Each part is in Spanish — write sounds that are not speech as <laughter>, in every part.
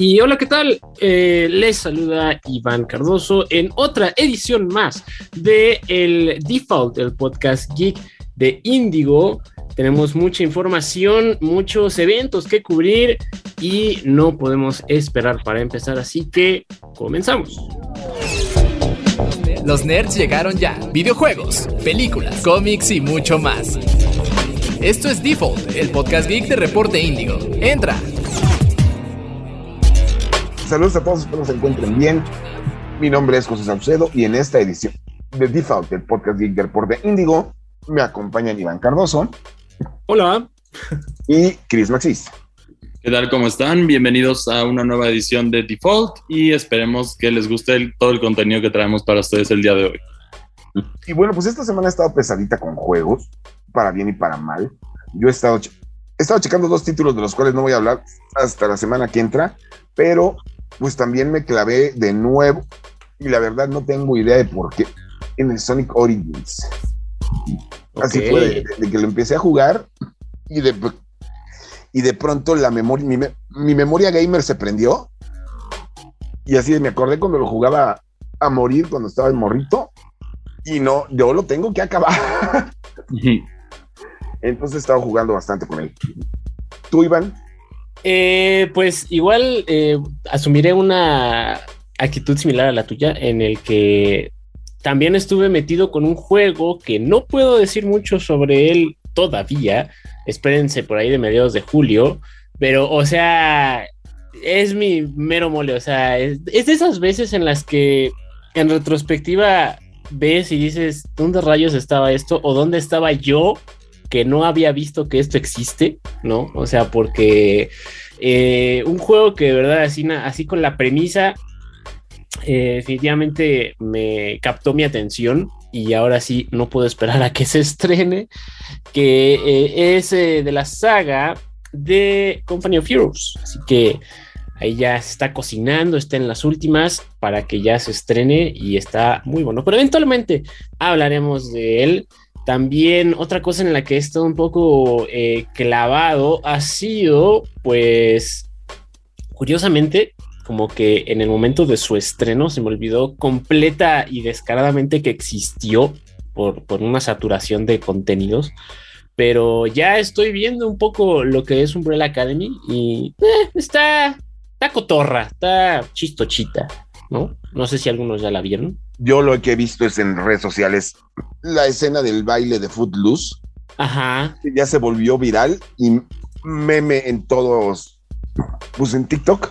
Y hola, ¿qué tal? Eh, les saluda Iván Cardoso en otra edición más de el Default, el podcast geek de Indigo. Tenemos mucha información, muchos eventos que cubrir y no podemos esperar para empezar, así que comenzamos. Los nerds llegaron ya. Videojuegos, películas, cómics y mucho más. Esto es Default, el podcast geek de Reporte Índigo. Entra. Saludos a todos, espero se encuentren bien. Mi nombre es José Saucedo y en esta edición de Default, el podcast geek del Reporte Índigo, me acompañan Iván Cardoso. Hola. Y Chris Maxis. ¿Qué tal? ¿Cómo están? Bienvenidos a una nueva edición de Default y esperemos que les guste todo el contenido que traemos para ustedes el día de hoy. Y bueno, pues esta semana he estado pesadita con juegos, para bien y para mal. Yo he estado, he estado checando dos títulos de los cuales no voy a hablar hasta la semana que entra, pero pues también me clavé de nuevo y la verdad no tengo idea de por qué en el Sonic Origins. Así fue de, que lo empecé a jugar y de, y de pronto la memoria, mi, memoria gamer se prendió y así me acordé cuando lo jugaba a morir cuando estaba en morrito y no, yo lo tengo que acabar. Entonces he estado jugando bastante con él. ¿Tú, Iván? Eh, pues igual eh, asumiré una actitud similar a la tuya en el que también estuve metido con un juego que no puedo decir mucho sobre él todavía. Espérense por ahí de mediados de julio. Pero, o sea, es mi mero mole. O sea, es, es de esas veces en las que en retrospectiva ves y dices, ¿dónde rayos estaba esto? ¿O dónde estaba yo que no había visto que esto existe, ¿no? O sea, porque eh, un juego que de verdad así, así con la premisa eh, definitivamente me captó mi atención y ahora sí no puedo esperar a que se estrene, que eh, es de la saga de Company of Heroes. Así que ahí ya se está cocinando, está en las últimas para que ya se estrene y está muy bueno. Pero eventualmente hablaremos de él. También otra cosa en la que he estado un poco eh, clavado ha sido, pues, curiosamente, como que en el momento de su estreno se me olvidó completa y descaradamente que existió por, una saturación de contenidos. Pero ya estoy viendo un poco lo que es Umbrella Academy y eh, está, está cotorra, está chistochita, ¿no? No sé si algunos ya la vieron. Yo lo que he visto es en redes sociales la escena del baile de Footloose. Ajá. Ya se volvió viral y meme en todos, pues en TikTok.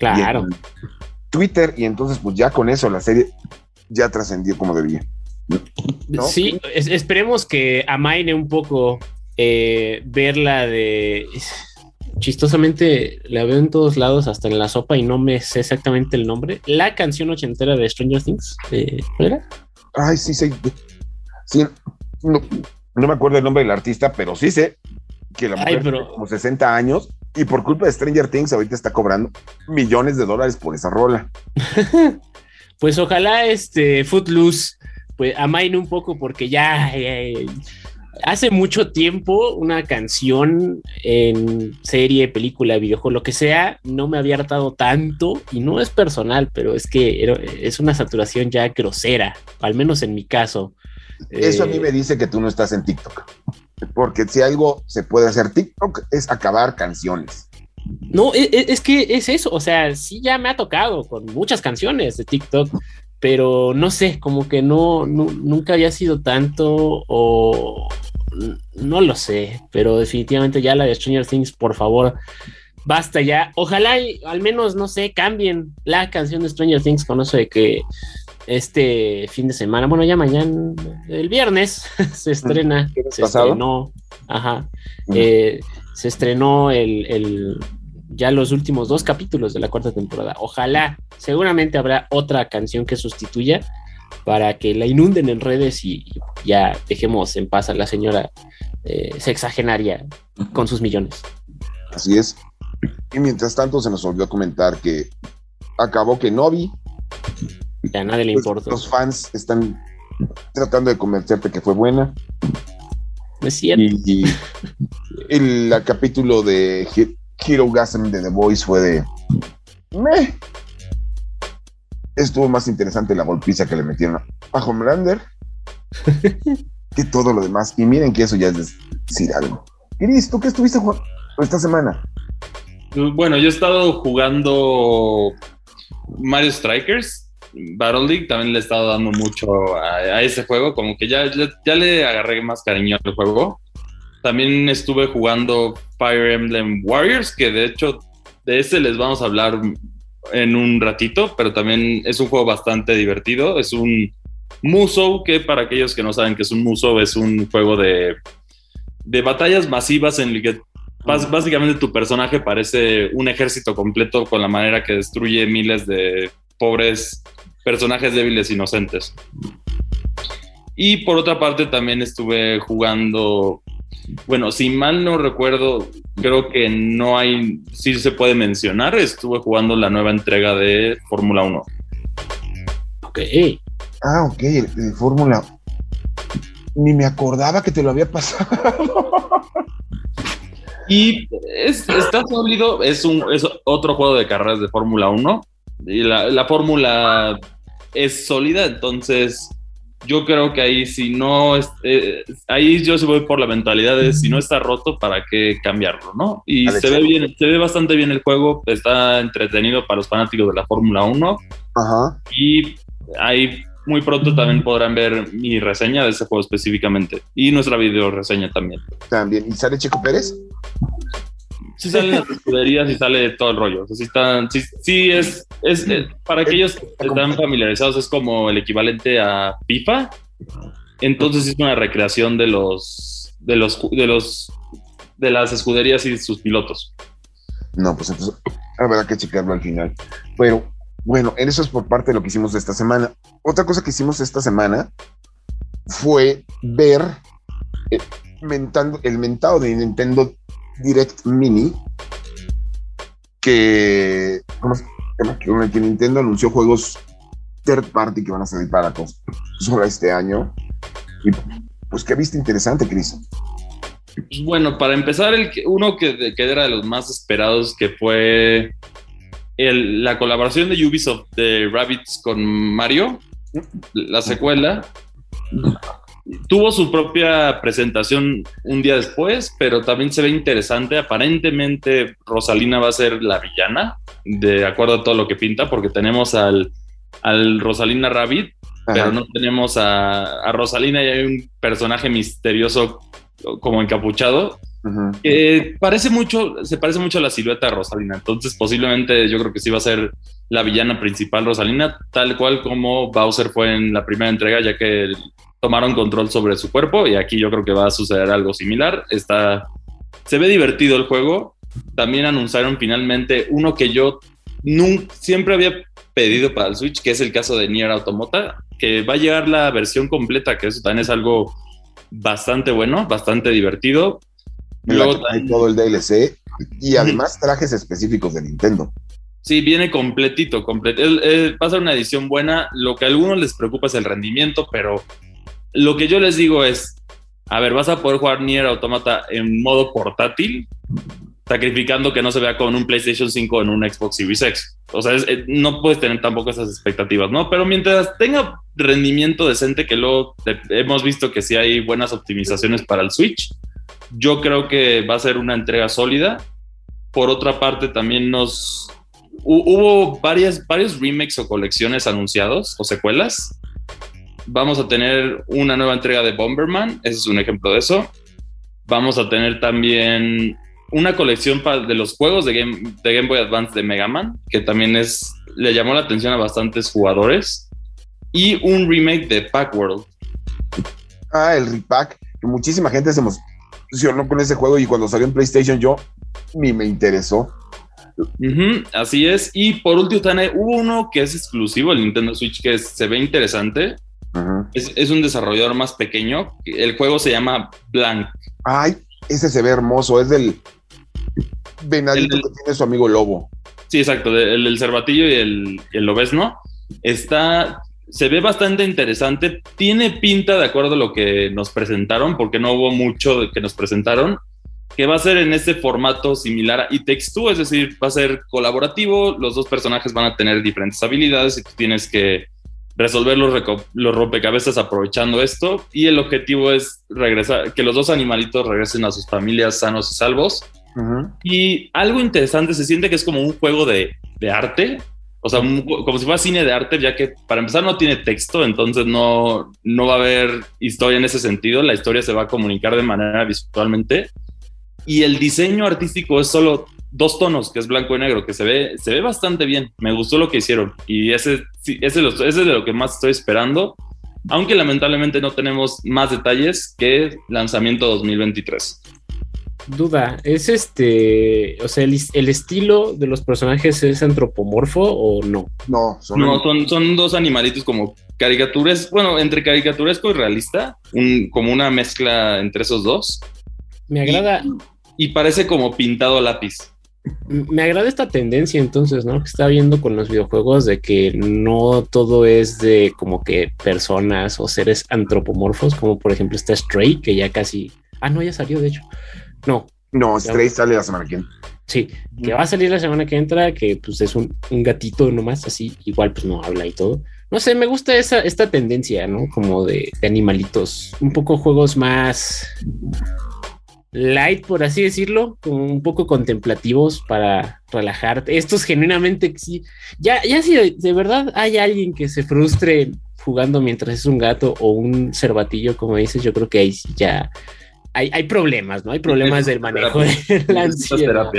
Claro. Twitter y entonces pues ya con eso la serie ya trascendió como debía. Sí, esperemos que amaine un poco eh, verla de chistosamente la veo en todos lados, hasta en la sopa, y no me sé exactamente el nombre. La canción ochentera de Stranger Things, eh, ¿cuál era? Ay, sí, sí. sí no, me acuerdo el nombre del artista, pero sí sé que la mujer tiene como 60 años y por culpa de Stranger Things ahorita está cobrando millones de dólares por esa rola. <laughs> pues ojalá este Footloose pues amaine un poco porque ya hace mucho tiempo una canción en serie, película, videojuego, lo que sea, no me había hartado tanto y no es personal, pero es que es una saturación ya grosera, al menos en mi caso. Eso a mí eh, me dice que tú no estás en TikTok, porque si algo se puede hacer TikTok es acabar canciones. No, es, e, es que es eso, o sea, sí ya me ha tocado con muchas canciones de TikTok, pero no sé, como que no, nunca había sido tanto o no lo sé, pero definitivamente ya la de Stranger Things, por favor, basta ya. Ojalá al menos, no sé, cambien la canción de Stranger Things con eso de que este fin de semana, bueno, ya mañana, el viernes, <laughs> se estrena, se estrenó, ajá, eh, se estrenó el ya los últimos dos capítulos de la cuarta temporada. Ojalá, seguramente habrá otra canción que sustituya para que la inunden en redes y ya dejemos en paz a la señora eh, sexagenaria con sus millones. Así es. Y mientras tanto se nos olvidó comentar que acabó que no vi. Ya nadie le importa. Los fans están tratando de convencerte que fue buena. Es cierto. Y, el capítulo de Hero Gasm de The Voice fue de me estuvo más interesante la golpiza que le metieron a Homelander <laughs> que todo lo demás. Y miren que eso ya es decir algo. Cris, ¿tú qué estuviste jugando esta semana? Bueno, yo he estado jugando Mario Strikers. Battle League también le he estado dando mucho a, ese juego, como que ya, ya, le agarré más cariño al juego. También estuve jugando Fire Emblem Warriors, que de hecho de ese les vamos a hablar en un ratito, pero también es un juego bastante divertido. Es un Musou, que para aquellos que no saben que es un Musou, es un juego de, de batallas masivas en el que básicamente tu personaje parece un ejército completo con la manera que destruye miles de pobres personajes débiles inocentes. Y por otra parte también estuve jugando, bueno, si mal no recuerdo, creo que no hay, sí se puede mencionar, estuve jugando la nueva entrega de Fórmula 1. Ok. Ah, ok, el, Fórmula. Ni me acordaba que te lo había pasado. Y está sólido, es, un, es otro juego de carreras de Fórmula 1. Y la, fórmula es sólida, entonces yo creo que ahí si no, eh, ahí yo sí voy por la mentalidad de si no está roto, ¿para qué cambiarlo, no? Y se ve bien, se ve bastante bien el juego, está entretenido para los fanáticos de la Fórmula 1. Ajá. Y hay muy pronto también podrán ver mi reseña de ese juego específicamente y nuestra video reseña también. También. ¿Y sale Chico Pérez? Sí salen las escuderías y sale todo el rollo. sí, están, sí, es, es, eh, para aquellos que están familiarizados, es como el equivalente a FIFA. Entonces es una recreación de los de los de los de las escuderías y sus pilotos. No, pues entonces habrá que checarlo al final. Pero bueno, eso es por parte de lo que hicimos esta semana. Otra cosa que hicimos esta semana fue ver eh, el mentado de Nintendo Direct Mini que, que Nintendo anunció juegos third party que van a salir para consola este año. Y pues, ¿qué viste interesante, Chris? Pues bueno, para empezar, el uno que, que, era de los más esperados, que fue la colaboración de Ubisoft de Rabbits con Mario, la secuela, tuvo su propia presentación un día después, pero también se ve interesante. Aparentemente Rosalina va a ser la villana, de acuerdo a todo lo que pinta, porque tenemos al, al Rosalina Rabbit, pero no tenemos a, a Rosalina y hay un personaje misterioso como encapuchado parece mucho, se parece mucho a la silueta de Rosalina. Entonces, posiblemente yo creo que sí va a ser la villana principal Rosalina, tal cual como Bowser fue en la primera entrega, ya que tomaron control sobre su cuerpo. Y aquí yo creo que va a suceder algo similar. Está, se ve divertido el juego. También anunciaron finalmente uno que yo nunca, siempre había pedido para el Switch, que es el caso de Nier Automata, que va a llegar la versión completa, que eso también es algo bastante bueno, bastante divertido. Luego hay todo el DLC y además trajes específicos de Nintendo. Sí, viene completito, completo. va a ser una edición buena. Lo que a algunos les preocupa es el rendimiento, pero lo que yo les digo es, a ver, vas a poder jugar Nier Automata en modo portátil, sacrificando que no se vea con un PlayStation 5 en un Xbox Series X. O sea, eh, no puedes tener tampoco esas expectativas, ¿no? Pero mientras tenga rendimiento decente, que luego hemos visto que sí hay buenas optimizaciones para el Switch, yo creo que va a ser una entrega sólida. Por otra parte, también nos hubo varias, varios remakes o colecciones anunciados o secuelas. Vamos a tener una nueva entrega de Bomberman, ese es un ejemplo de eso. Vamos a tener también una colección de los juegos de Game, de Game Boy Advance de Mega Man, que también es, le llamó la atención a bastantes jugadores. Y un remake de Pack World. Ah, el repack. Muchísima gente se, no con ese juego y cuando salió en PlayStation yo ni me interesó. así es. Y por último, hubo uno que es exclusivo, el Nintendo Switch, que se ve interesante. Es, un desarrollador más pequeño. El juego se llama Blank. Ay, ese se ve hermoso. Es del venadito que tiene su amigo Lobo. Sí, exacto. El, el cervatillo y el, el lobesno. Está se ve bastante interesante. Tiene pinta de acuerdo a lo que nos presentaron, porque no hubo mucho que nos presentaron, que va a ser en este formato similar a Two, es decir, va a ser colaborativo, los dos personajes van a tener diferentes habilidades y tú tienes que resolver los, los, rompecabezas aprovechando esto y el objetivo es regresar, que los dos animalitos regresen a sus familias sanos y salvos. Y algo interesante, se siente que es como un juego de, de arte, o sea, como si fuera cine de arte, ya que para empezar no tiene texto, entonces no, no va a haber historia en ese sentido, la historia se va a comunicar de manera visualmente. Y el diseño artístico es solo dos tonos, que es blanco y negro, que se ve, se ve bastante bien. Me gustó lo que hicieron. Y ese, ese, ese es de lo que más estoy esperando. Aunque lamentablemente no tenemos más detalles que lanzamiento 2023 duda, ¿es este, o sea, el, estilo de los personajes es antropomorfo o no? No, son, no, son, dos animalitos como caricaturas, bueno, entre caricaturesco y realista, como una mezcla entre esos dos. Me agrada. Y, parece como pintado a lápiz. Me agrada esta tendencia entonces, ¿no? Que está viendo con los videojuegos de que no todo es de como que personas o seres antropomorfos, como por ejemplo está Stray, que ya casi... Ah, no, ya salió de hecho. No. No, Stray sale la semana que entra. Sí, que va a salir la semana que entra, que pues es un, gatito nomás, así, igual pues no habla y todo. No sé, me gusta esa, esta tendencia, ¿no? Como de, animalitos, un poco juegos más light, por así decirlo, como un poco contemplativos para relajarte. Estos genuinamente sí. Ya, ya si de, verdad hay alguien que se frustre jugando mientras es un gato o un cervatillo, como dices, yo creo que ahí ya hay, problemas, ¿no? Hay problemas del manejo de la ansiedad.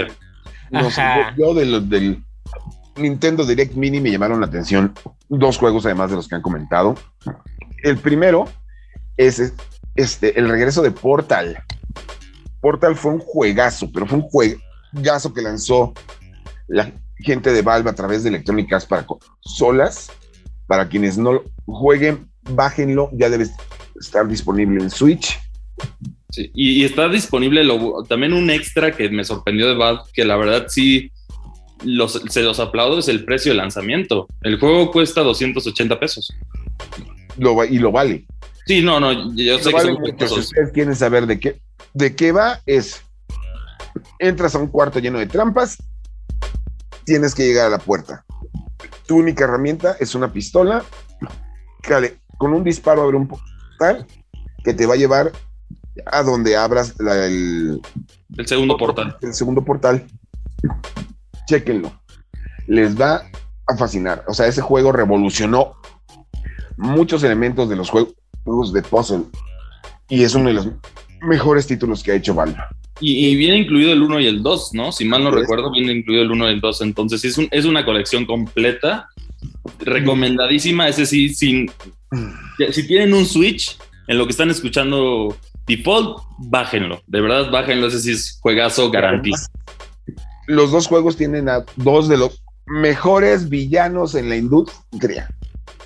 yo, del Nintendo Direct Mini me llamaron la atención dos juegos además de los que han comentado. El primero es este, el regreso de Portal. Portal fue un juegazo, pero fue un juegazo que lanzó la gente de Valve a través de electrónicas para consolas. Para quienes no jueguen, bájenlo, ya debe estar disponible en Switch y, está disponible también un extra que me sorprendió de Valve, que la verdad sí se los aplaudo, es el precio de lanzamiento. El juego cuesta 280 pesos. y lo vale. Sí, no, no, yo sé que Si ustedes quieren saber de qué, de qué va, es entras a un cuarto lleno de trampas, tienes que llegar a la puerta. Tu única herramienta es una pistola, con un disparo abre un portal que te va a llevar a donde abras el, el segundo portal. El segundo portal. Chequenlo. Les va a fascinar. O sea, ese juego revolucionó muchos elementos de los juegos de puzzle. Y es uno de los mejores títulos que ha hecho Valve. Y, viene incluido el 1 y el 2, ¿no? Si mal no recuerdo, viene incluido el 1 y el 2. Entonces es, es una colección completa. Recomendadísima. Ese sí, sin, si tienen un Switch, en lo que están escuchando Default, bájenlo. De verdad, bájenlo. Ese sí es juegazo garantiz. Los dos juegos tienen a dos de los mejores villanos en la industria.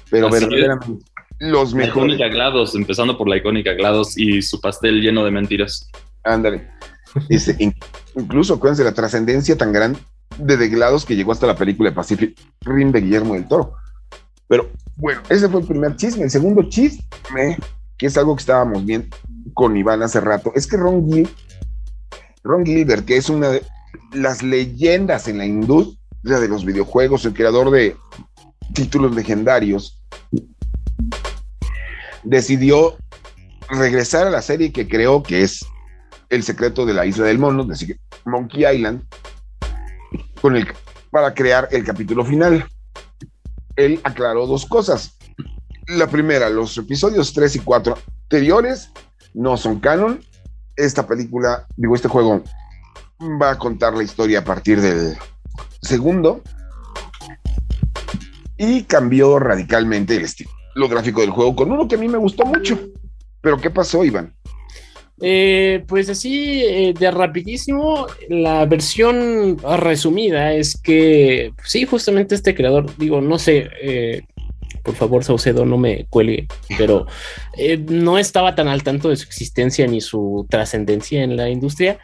Pero verdaderamente los mejores. icónica GLaDOS, empezando por la icónica GLaDOS y su pastel lleno de mentiras. Ándale. <laughs> Este, incluso acuérdense la trascendencia tan grande de GLaDOS que llegó hasta la película de Pacific Rim de Guillermo del Toro. Pero bueno, ese fue el primer chisme. El segundo chisme, que es algo que estábamos viendo con Iván hace rato, es que Ron, Gil, Ron Gilbert, que es una de las leyendas en la industria de los videojuegos, el creador de títulos legendarios, decidió regresar a la serie que creó, que es El secreto de la isla del mono, decir, Monkey Island, para crear el capítulo final. Él aclaró dos cosas. La primera, los episodios 3 y 4 anteriores no son canon. Esta película, digo, este juego va a contar la historia a partir del segundo y cambió radicalmente el estilo gráfico del juego con uno que a mí me gustó mucho. Pero ¿qué pasó, Iván? Eh, pues así eh, de rapidísimo, la versión resumida es que sí, justamente este creador, digo, no sé, eh, por favor, Saucedo, no me cuelgue, pero eh, no estaba tan al tanto de su existencia ni su trascendencia en la industria.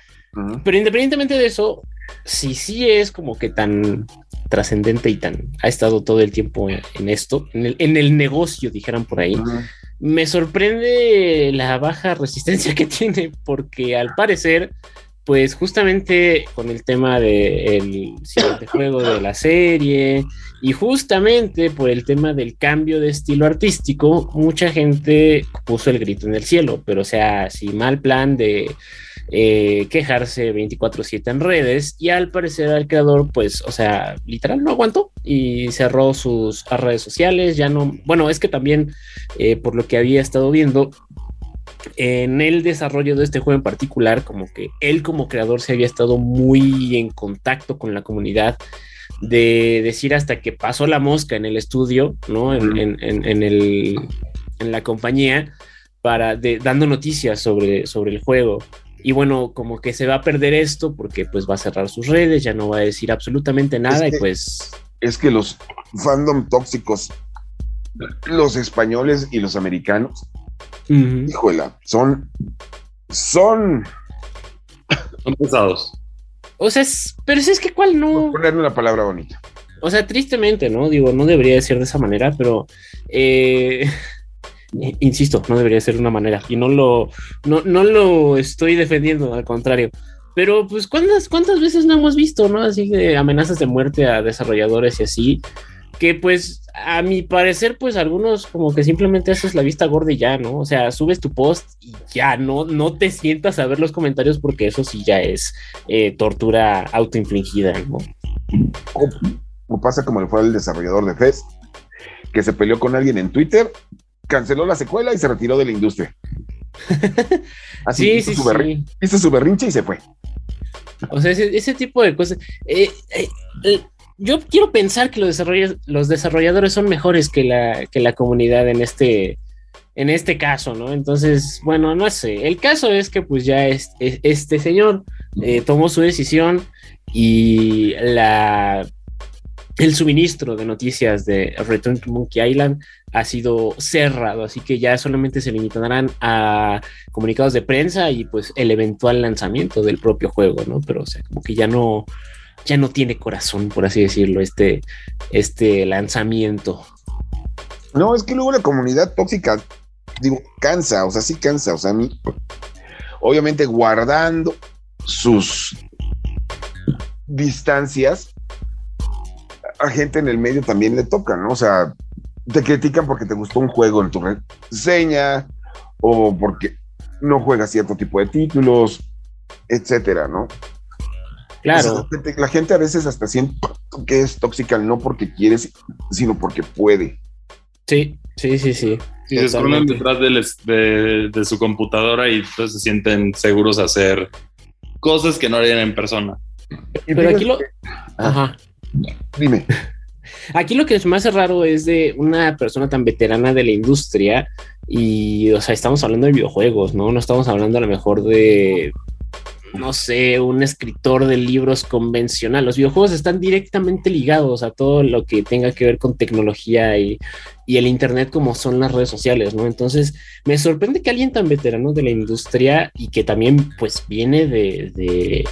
Pero independientemente de eso, si sí es como que tan trascendente y tan ha estado todo el tiempo en, esto, en el, negocio, dijeran por ahí. Me sorprende la baja resistencia que <laughs> tiene, porque al parecer pues justamente con el tema del siguiente <coughs> juego de la serie y justamente por el tema del cambio de estilo artístico, mucha gente puso el grito en el cielo, pero o sea, si mal plan de eh, quejarse 24/7 en redes y al parecer al creador, pues, o sea, literal no aguantó y cerró sus redes sociales, ya no, bueno, es que también eh, por lo que había estado viendo, en el desarrollo de este juego en particular, como que él como creador se había estado muy en contacto con la comunidad, de decir hasta que pasó la mosca en el estudio, ¿no? En, el, en la compañía, para dando noticias sobre, sobre el juego. Y bueno, como que se va a perder esto porque pues va a cerrar sus redes, ya no va a decir absolutamente nada y pues... Es que los fandom tóxicos, los españoles y los americanos, híjole, son... Son... Son pesados. O sea, es, pero si es que cuál no... ponerle una palabra bonita. O sea, tristemente, ¿no? Digo, no debería decir de esa manera, pero... Eh, insisto, no debería ser de una manera. Y no lo, no, no lo estoy defendiendo, al contrario. Pero, pues, ¿cuántas, ¿cuántas veces no hemos visto, no? Así de amenazas de muerte a desarrolladores y así. Que, pues, a mi parecer, pues, algunos como que simplemente haces la vista gorda y ya, ¿no? O sea, subes tu post y ya, no, no te sientas a ver los comentarios porque eso sí ya es eh, tortura autoinfligida, ¿no? O, pasa como le fue el desarrollador de Fest, que se peleó con alguien en Twitter canceló la secuela y se retiró de la industria. <laughs> Así hizo, su hizo su berrinche y se fue. O sea, ese, tipo de cosas. Eh, eh, eh, yo quiero pensar que los, los desarrolladores son mejores que la, que la comunidad en este, en este caso, ¿no? Entonces, bueno, no sé. El caso es que pues ya este señor tomó su decisión y la el suministro de noticias de Return to Monkey Island ha sido cerrado, así que ya solamente se limitarán a comunicados de prensa y pues el eventual lanzamiento del propio juego, ¿no? Pero o sea, como que ya no, ya no tiene corazón, por así decirlo, este, este lanzamiento. No, es que luego la comunidad tóxica, digo, cansa, o sea, sí cansa, o sea, a mí, obviamente guardando sus distancias, a gente en el medio también le toca, ¿no? O sea, te critican porque te gustó un juego en tu reseña o porque no juegas cierto tipo de títulos, etcétera, ¿no? Claro. la, gente, a veces hasta siente que es tóxica no porque quiere, sino porque puede. Sí, sí, sí, sí. Sí, se esconden detrás de, de, su computadora y entonces se sienten seguros a hacer cosas que no harían en persona. Pero aquí lo... Ajá. Dime. Aquí lo que es más raro es de una persona tan veterana de la industria y, o sea, estamos hablando de videojuegos, ¿no? No estamos hablando a lo mejor de, no sé, un escritor de libros convencional. Los videojuegos están directamente ligados a todo lo que tenga que ver con tecnología y, el Internet como son las redes sociales, ¿no? Entonces, me sorprende que alguien tan veterano de la industria y que también, pues, viene de, de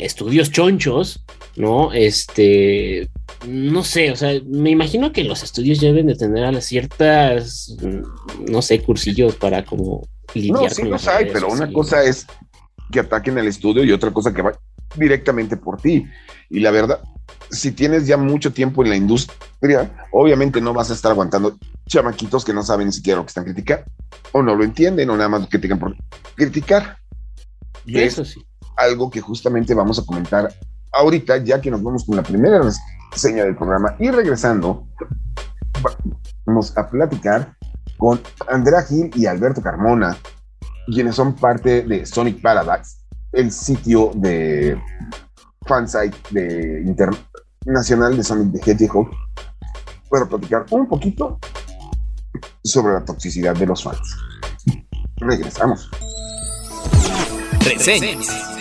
estudios chonchos, ¿no? Este, no sé, o sea, me imagino que los estudios deben de tener a las ciertas, no sé, cursillos para como lidiar no, sí los hay, pero una cosa es que ataquen al estudio y otra cosa que va directamente por ti. Y la verdad, si tienes ya mucho tiempo en la industria, obviamente no vas a estar aguantando chamaquitos que no saben ni siquiera lo que están criticando, o no lo entienden, o nada más lo critican por criticar. Y eso sí. Algo que justamente vamos a comentar ahorita, ya que nos vamos con la primera reseña del programa y regresando, vamos a platicar con Andrea Gil y Alberto Carmona, quienes son parte de Sonic Paradise, el sitio de fansite de internacional de Sonic the Hedgehog, para platicar un poquito sobre la toxicidad de los fans. Regresamos. Reseñas.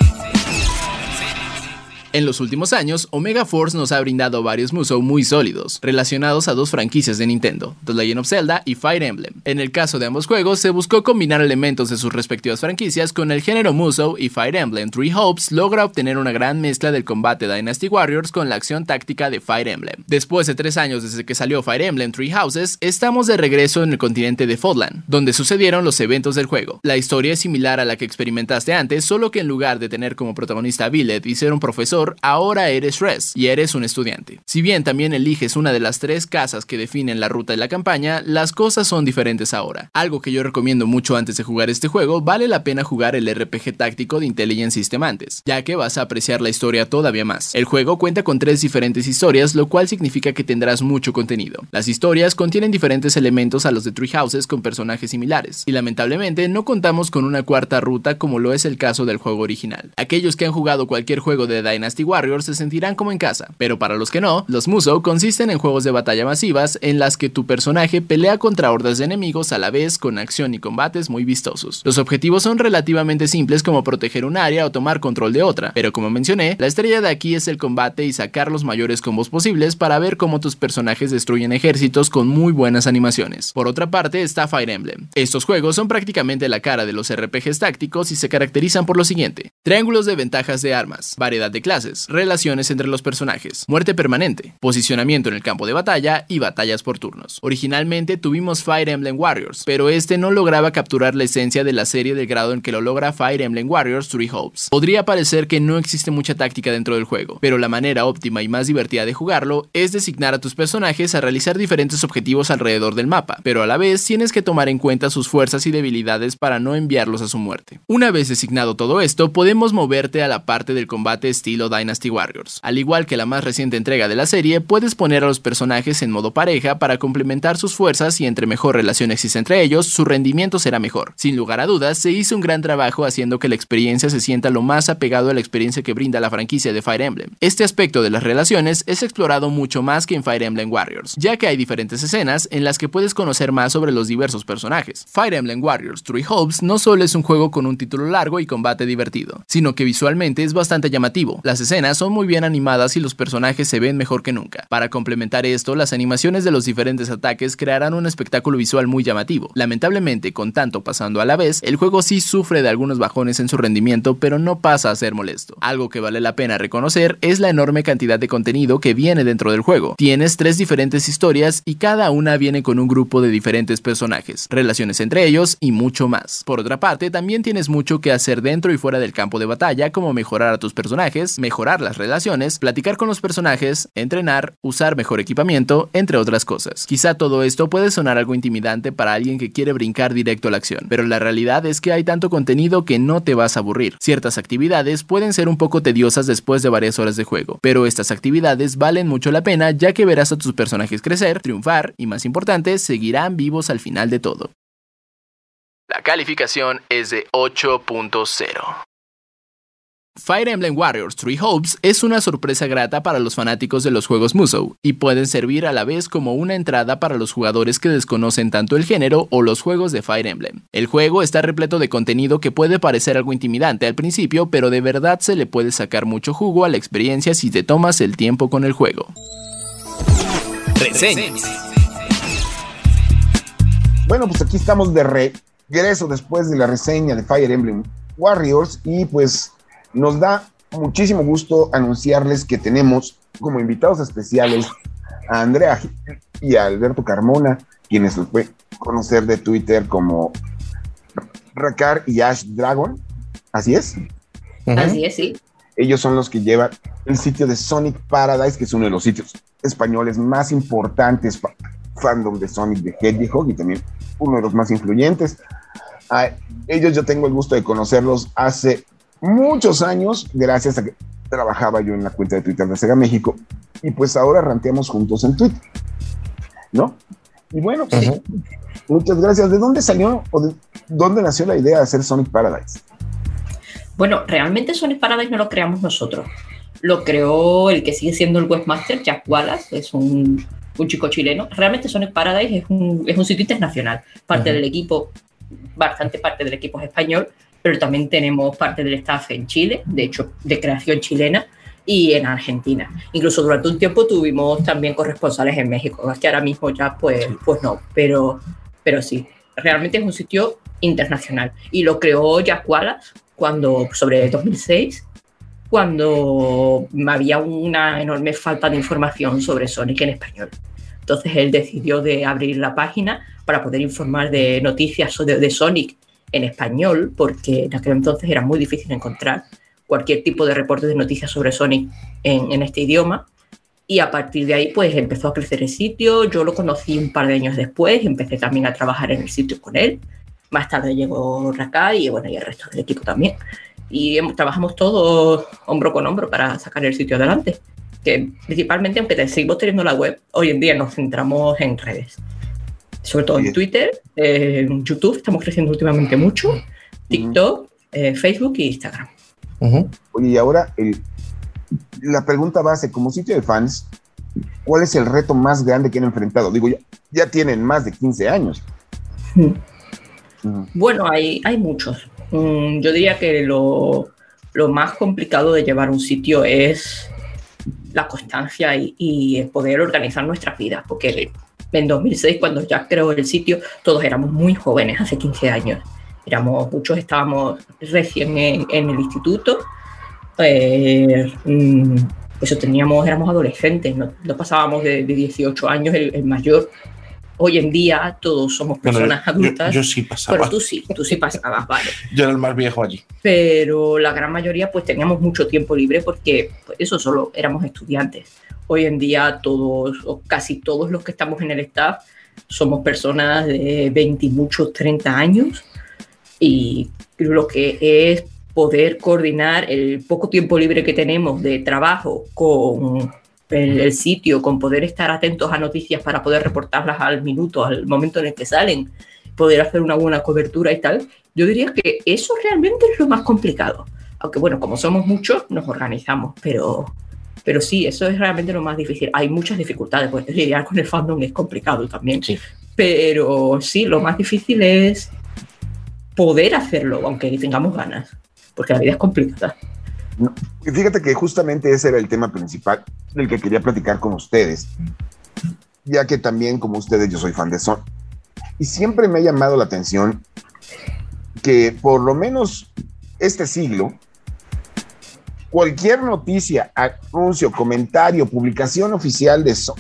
En los últimos años, Omega Force nos ha brindado varios Musou muy sólidos, relacionados a dos franquicias de Nintendo, The Legend of Zelda y Fire Emblem. En el caso de ambos juegos, se buscó combinar elementos de sus respectivas franquicias con el género Musou y Fire Emblem Three Hopes logra obtener una gran mezcla del combate Dynasty Warriors con la acción táctica de Fire Emblem. Después de tres años desde que salió Fire Emblem Three Houses, estamos de regreso en el continente de Fodland, donde sucedieron los eventos del juego. La historia es similar a la que experimentaste antes, solo que en lugar de tener como protagonista a Billet y ser un profesor, ahora eres Res y eres un estudiante. Si bien también eliges una de las tres casas que definen la ruta de la campaña, las cosas son diferentes ahora. Algo que yo recomiendo mucho antes de jugar este juego, vale la pena jugar el RPG táctico de Intelligence System antes, ya que vas a apreciar la historia todavía más. El juego cuenta con tres diferentes historias, lo cual significa que tendrás mucho contenido. Las historias contienen diferentes elementos a los de Tree Houses con personajes similares, y lamentablemente no contamos con una cuarta ruta como lo es el caso del juego original. Aquellos que han jugado cualquier juego de Dynasty Warriors se sentirán como en casa, pero para los que no, los Musou consisten en juegos de batalla masivas en las que tu personaje pelea contra hordas de enemigos a la vez con acción y combates muy vistosos. Los objetivos son relativamente simples como proteger un área o tomar control de otra, pero como mencioné, la estrella de aquí es el combate y sacar los mayores combos posibles para ver cómo tus personajes destruyen ejércitos con muy buenas animaciones. Por otra parte está Fire Emblem. Estos juegos son prácticamente la cara de los RPGs tácticos y se caracterizan por lo siguiente. Triángulos de ventajas de armas, variedad de clases, relaciones entre los personajes, muerte permanente, posicionamiento en el campo de batalla y batallas por turnos. Originalmente tuvimos Fire Emblem Warriors, pero este no lograba capturar la esencia de la serie del grado en que lo logra Fire Emblem Warriors Three Hopes. Podría parecer que no existe mucha táctica dentro del juego, pero la manera óptima y más divertida de jugarlo es designar a tus personajes a realizar diferentes objetivos alrededor del mapa, pero a la vez tienes que tomar en cuenta sus fuerzas y debilidades para no enviarlos a su muerte. Una vez designado todo esto, podemos moverte a la parte del combate estilo Dynasty Warriors. Al igual que la más reciente entrega de la serie, puedes poner a los personajes en modo pareja para complementar sus fuerzas y entre mejor relación existe entre ellos, su rendimiento será mejor. Sin lugar a dudas, se hizo un gran trabajo haciendo que la experiencia se sienta lo más apegado a la experiencia que brinda la franquicia de Fire Emblem. Este aspecto de las relaciones es explorado mucho más que en Fire Emblem Warriors, ya que hay diferentes escenas en las que puedes conocer más sobre los diversos personajes. Fire Emblem Warriors Three Hopes no solo es un juego con un título largo y combate divertido, sino que visualmente es bastante llamativo. Escenas son muy bien animadas y los personajes se ven mejor que nunca. Para complementar esto, las animaciones de los diferentes ataques crearán un espectáculo visual muy llamativo. Lamentablemente, con tanto pasando a la vez, el juego sí sufre de algunos bajones en su rendimiento, pero no pasa a ser molesto. Algo que vale la pena reconocer es la enorme cantidad de contenido que viene dentro del juego. Tienes tres diferentes historias y cada una viene con un grupo de diferentes personajes, relaciones entre ellos y mucho más. Por otra parte, también tienes mucho que hacer dentro y fuera del campo de batalla, como mejorar a tus personajes, mejorar las relaciones, platicar con los personajes, entrenar, usar mejor equipamiento, entre otras cosas. Quizá todo esto puede sonar algo intimidante para alguien que quiere brincar directo a la acción, pero la realidad es que hay tanto contenido que no te vas a aburrir. Ciertas actividades pueden ser un poco tediosas después de varias horas de juego, pero estas actividades valen mucho la pena ya que verás a tus personajes crecer, triunfar y más importante, seguirán vivos al final de todo. La calificación es de 8.0. Fire Emblem Warriors Three Hopes es una sorpresa grata para los fanáticos de los juegos Musou y pueden servir a la vez como una entrada para los jugadores que desconocen tanto el género o los juegos de Fire Emblem. El juego está repleto de contenido que puede parecer algo intimidante al principio, pero de verdad se le puede sacar mucho jugo a la experiencia si te tomas el tiempo con el juego. Reseñas. Bueno, pues aquí estamos de regreso después de la reseña de Fire Emblem Warriors y pues nos da muchísimo gusto anunciarles que tenemos como invitados especiales a Andrea y a Alberto Carmona, quienes los pueden conocer de Twitter como Rakar y Ash Dragon. ¿Así es? Así es, sí. Ellos son los que llevan el sitio de Sonic Paradise, que es uno de los sitios españoles más importantes para fandom de Sonic de Hedgehog y también uno de los más influyentes. A ellos yo tengo el gusto de conocerlos hace muchos años, gracias a que trabajaba yo en la cuenta de Twitter de Sega México, y pues ahora ranteamos juntos en Twitter, ¿no? Y bueno, pues, muchas gracias. ¿De dónde salió o de dónde nació la idea de hacer Sonic Paradise? Bueno, realmente Sonic Paradise no lo creamos nosotros. Lo creó el que sigue siendo el webmaster, Jack Wallace, es un, un chico chileno. Realmente Sonic Paradise es un, es un sitio internacional. Parte del equipo, bastante parte del equipo es español, pero también tenemos parte del staff en Chile, de hecho, de creación chilena, y en Argentina. Incluso durante un tiempo tuvimos también corresponsales en México, que ahora mismo ya pues, pues no, pero, pero sí, realmente es un sitio internacional y lo creó Jack Wallace cuando, sobre 2006, cuando había una enorme falta de información sobre Sonic en español. Entonces él decidió de abrir la página para poder informar de noticias de, de Sonic en español, porque en aquel entonces era muy difícil encontrar cualquier tipo de reporte de noticias sobre en, en, este idioma. Y a partir de ahí, pues empezó a crecer el sitio. Yo lo conocí un par de años después, empecé también a trabajar en el sitio con él. Más tarde llegó Rakai y bueno, y el resto del equipo también. Y trabajamos todos hombro con hombro para sacar el sitio adelante. Que principalmente, aunque seguimos teniendo la web, hoy en día nos centramos en redes. Sobre todo en Twitter, en YouTube, estamos creciendo últimamente mucho, TikTok, eh, Facebook e Instagram. Uh -huh. Oye, y ahora el, la pregunta base, como sitio de fans, ¿cuál es el reto más grande que han enfrentado? Digo, ya, ya tienen más de 15 años. Bueno, hay, hay muchos. Mm, yo diría que lo, lo, más complicado de llevar un sitio es la constancia y, y poder organizar nuestras vidas, porque en 2006, cuando ya creó el sitio, todos éramos muy jóvenes, hace 15 años éramos, muchos estábamos recién en, en el instituto, pues, eso teníamos, éramos adolescentes, no, no pasábamos de, de, 18 años el, el, mayor. Hoy en día todos somos personas bueno, adultas. Yo, yo, sí pasaba. Pero tú sí, tú sí pasabas, vale. <laughs> yo era el más viejo allí. Pero la gran mayoría pues teníamos mucho tiempo libre porque pues, eso solo éramos estudiantes. Hoy en día todos, casi todos los que estamos en el staff, somos personas de 20 y muchos 30 años y lo que es poder coordinar el poco tiempo libre que tenemos de trabajo con el, el, sitio, con poder estar atentos a noticias para poder reportarlas al minuto, al momento en el que salen, poder hacer una buena cobertura y tal, yo diría que eso realmente es lo más complicado. Aunque bueno, como somos muchos, nos organizamos, pero, pero sí, eso es realmente lo más difícil. Hay muchas dificultades, pues <laughs> lidiar con el fandom es complicado también. Sí. Pero sí, lo más difícil es poder hacerlo, aunque tengamos ganas, porque la vida es complicada. No, fíjate que justamente ese era el tema principal del que quería platicar con ustedes, ya que también como ustedes yo soy fan de Son. Y siempre me ha llamado la atención que por lo menos este siglo, cualquier noticia, anuncio, comentario, publicación oficial de Son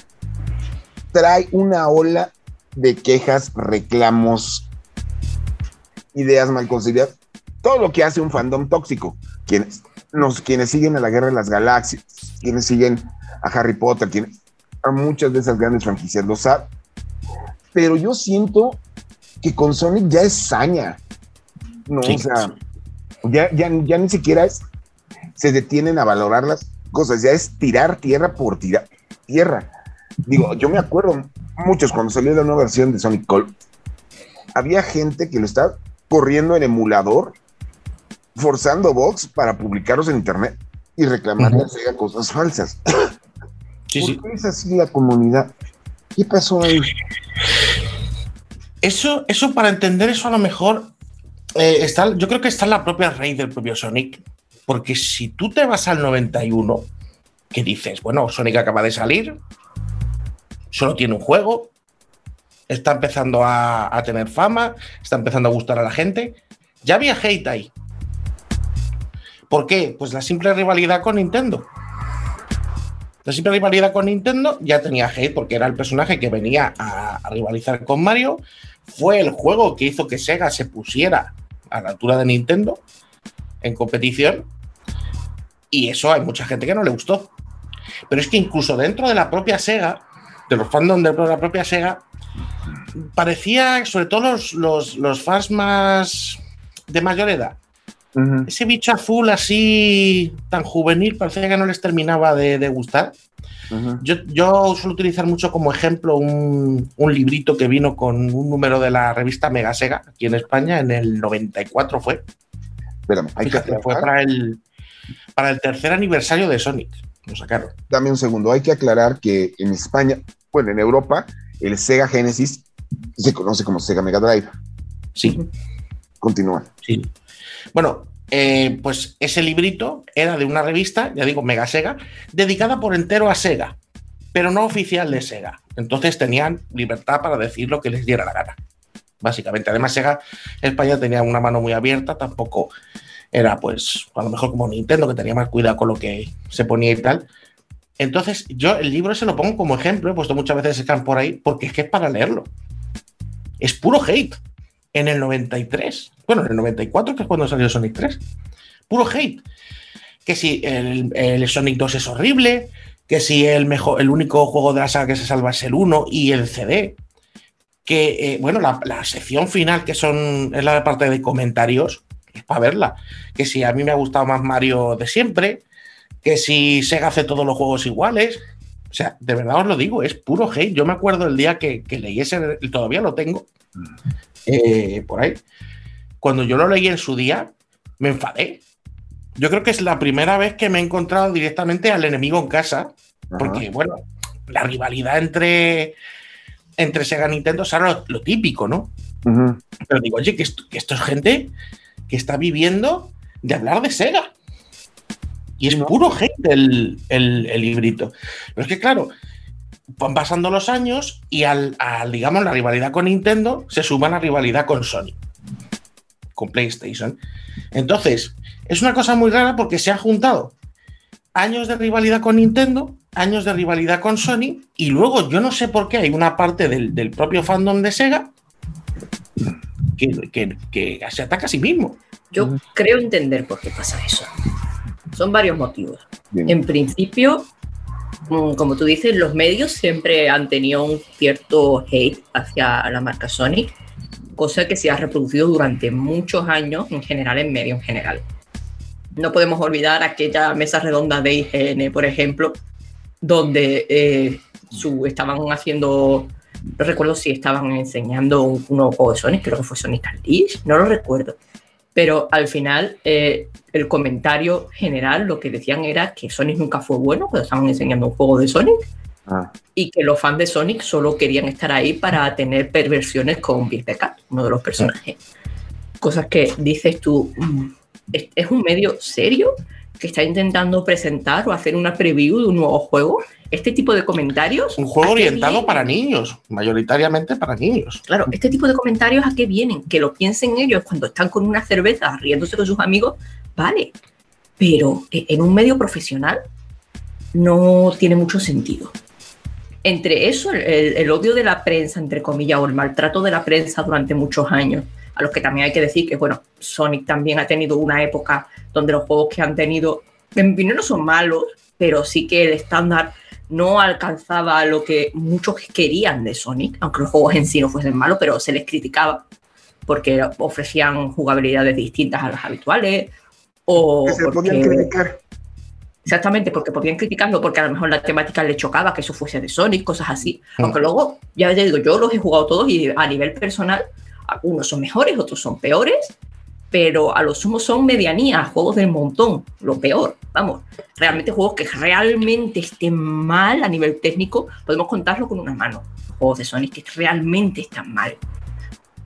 trae una ola de quejas, reclamos, ideas mal concebidas, todo lo que hace un fandom tóxico. Quienes, nos, quienes siguen a la Guerra de las Galaxias, quienes siguen a Harry Potter, quienes, a muchas de esas grandes franquicias lo saben. Pero yo siento que con Sonic ya es saña. No, sí, o sea, ya, ya, ya ni siquiera es, se detienen a valorar las cosas, ya es tirar tierra por tirar tierra. Digo, yo me acuerdo muchos cuando salió la nueva versión de Sonic Call, había gente que lo estaba corriendo en emulador, forzando box para publicarlos en internet y reclamarle uh -huh. cosas falsas. <coughs> Sí, ¿Por sí. qué es así la comunidad? ¿Qué pasó ahí? Eso, eso para entender eso a lo mejor eh, está, yo creo que está en la propia raíz del propio Sonic, porque si tú te vas al 91, que dices, bueno, Sonic acaba de salir, solo tiene un juego, está empezando a, tener fama, está empezando a gustar a la gente. Ya había hate ahí. ¿Por qué? Pues la simple rivalidad con Nintendo. La simple rivalidad con Nintendo ya tenía hate porque era el personaje que venía a rivalizar con Mario. Fue el juego que hizo que Sega se pusiera a la altura de Nintendo en competición. Y eso hay mucha gente que no le gustó. Pero es que incluso dentro de la propia Sega, de los fandom de la propia Sega, parecía, sobre todo los, los, los fans más de mayor edad, uh -huh. ese bicho azul así tan juvenil parecía que no les terminaba de, de gustar. Uh -huh. yo, yo, suelo utilizar mucho como ejemplo un, un, librito que vino con un número de la revista Mega Sega aquí en España en el 94 fue. Espérame, hay Fíjate, que fue para el, para el tercer aniversario de Sonic. Lo sacaron. Dame un segundo, hay que aclarar que en España, bueno, en Europa, el Sega Genesis se conoce como Sega Mega Drive. Sí. Continúa. Sí. Bueno, eh, pues ese librito era de una revista, ya digo, Mega Sega, dedicada por entero a Sega, pero no oficial de Sega. Entonces tenían libertad para decir lo que les diera la gana. Básicamente. Además, Sega España tenía una mano muy abierta, tampoco era pues a lo mejor como Nintendo, que tenía más cuidado con lo que se ponía y tal. Entonces, yo el libro se lo pongo como ejemplo, he puesto muchas veces están por ahí, porque es que es para leerlo. Es puro hate. En el 93, bueno, en el 94, que es cuando salió Sonic 3, puro hate. Que si el, el Sonic 2 es horrible, que si el, mejor, el único juego de la saga que se salva es el 1 y el CD. Que, eh, bueno, la, la, sección final, que son, es la parte de comentarios, es para verla. Que si a mí me ha gustado más Mario de siempre, que si Sega hace todos los juegos iguales. O sea, de verdad os lo digo, es puro hate. Yo me acuerdo el día que, que leí ese, todavía lo tengo, eh, por ahí. Cuando yo lo leí en su día, me enfadé. Yo creo que es la primera vez que me he encontrado directamente al enemigo en casa, porque, bueno, la rivalidad entre, entre Sega y Nintendo es lo, lo típico, ¿no? Uh -huh. Pero digo, oye, que esto, que esto, es gente que está viviendo de hablar de Sega. Y es puro hate el, el, el, librito. Pero es que, claro, van pasando los años y al, al, digamos, la rivalidad con Nintendo se suma la rivalidad con Sony, con PlayStation. Entonces, es una cosa muy rara porque se ha juntado años de rivalidad con Nintendo, años de rivalidad con Sony, y luego yo no sé por qué hay una parte del, del propio fandom de Sega que, que, que, se ataca a sí mismo. Yo creo entender por qué pasa eso. Son varios motivos. Bien. En principio, mm, como tú dices, los medios siempre han tenido un cierto hate hacia la marca Sonic, cosa que se ha reproducido durante muchos años en general en medio en general. No podemos olvidar aquella mesa redonda de IGN, por ejemplo, donde eh, su, estaban haciendo, no recuerdo si estaban enseñando un, un nuevo juego de Sonic, creo que fue Sonic Unleashed, no lo recuerdo. Pero al final, eh, el comentario general lo que decían era que Sonic nunca fue bueno cuando estaban enseñando un juego de Sonic ah. y que los fans de Sonic solo querían estar ahí para tener perversiones con Bill Pecat, uno de los personajes. Cosas que dices tú, mm, ¿es, ¿es un medio serio que está intentando presentar o hacer una preview de un nuevo juego? este tipo de comentarios. Un juego orientado vienen? para niños, mayoritariamente para niños. Claro, este tipo de comentarios a qué vienen? Que lo piensen ellos cuando están con una cerveza riéndose con sus amigos, vale. Pero en un medio profesional no tiene mucho sentido. Entre eso, el, el odio de la prensa, entre comillas, o el maltrato de la prensa durante muchos años, a los que también hay que decir que, bueno, Sonic también ha tenido una época donde los juegos que han tenido, en mi opinión, no son malos, pero sí que el estándar no alcanzaba lo que muchos querían de Sonic, aunque los juegos en sí no fuesen malos, pero se les criticaba porque ofrecían jugabilidades distintas a las habituales o que se porque... podían criticar. Exactamente, porque podían criticarlo porque a lo mejor la temática le chocaba que eso fuese de Sonic, cosas así. Aunque luego, ya te digo, yo los he jugado todos y a nivel personal, algunos son mejores, otros son peores, pero a lo sumo son medianías, juegos del montón, lo peor, vamos. Realmente juegos que realmente estén mal a nivel técnico, podemos contarlo con una mano. Juegos de Sonic que realmente están mal.